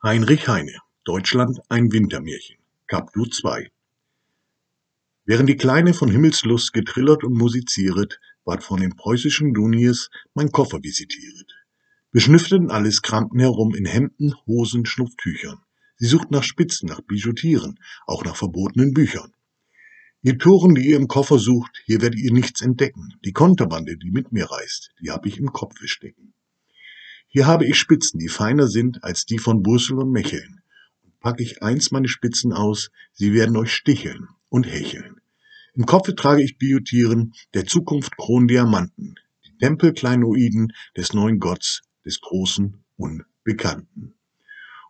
Heinrich Heine Deutschland ein Wintermärchen Kapdu 2 Während die Kleine von Himmelslust getrillert und musizieret, ward von den preußischen Duniers mein Koffer visitieret. Beschnüffelten alles, kramten herum in Hemden, Hosen, Schnupftüchern. Sie suchten nach Spitzen, nach Bijoutieren, auch nach verbotenen Büchern. Ihr Toren, die ihr im Koffer sucht, hier werdet ihr nichts entdecken. Die Konterbande, die mit mir reist, die hab ich im Kopfe stecken. Hier habe ich Spitzen, die feiner sind als die von Brüssel und Mecheln. Und pack ich eins meine Spitzen aus, sie werden euch sticheln und hecheln. Im Kopfe trage ich Biotieren der Zukunft Krondiamanten, die Tempelkleinoiden des neuen Gotts, des großen Unbekannten.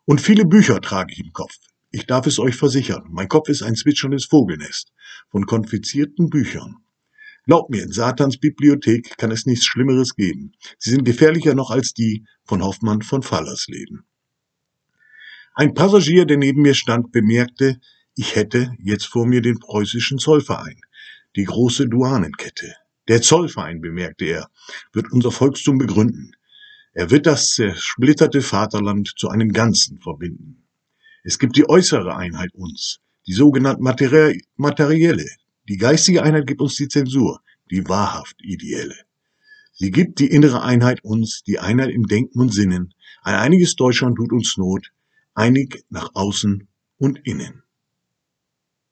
Und viele Bücher trage ich im Kopf. Ich darf es euch versichern, mein Kopf ist ein zwitscherndes Vogelnest von konfizierten Büchern. Glaubt mir, in Satans Bibliothek kann es nichts Schlimmeres geben. Sie sind gefährlicher noch als die von Hoffmann von Fallersleben. Ein Passagier, der neben mir stand, bemerkte, ich hätte jetzt vor mir den preußischen Zollverein, die große Duanenkette. Der Zollverein, bemerkte er, wird unser Volkstum begründen. Er wird das zersplitterte Vaterland zu einem Ganzen verbinden. Es gibt die äußere Einheit uns, die sogenannte materielle, die geistige Einheit gibt uns die Zensur, die wahrhaft ideelle. Sie gibt die innere Einheit uns, die Einheit im Denken und Sinnen. Ein einiges Deutschland tut uns Not, einig nach außen und innen.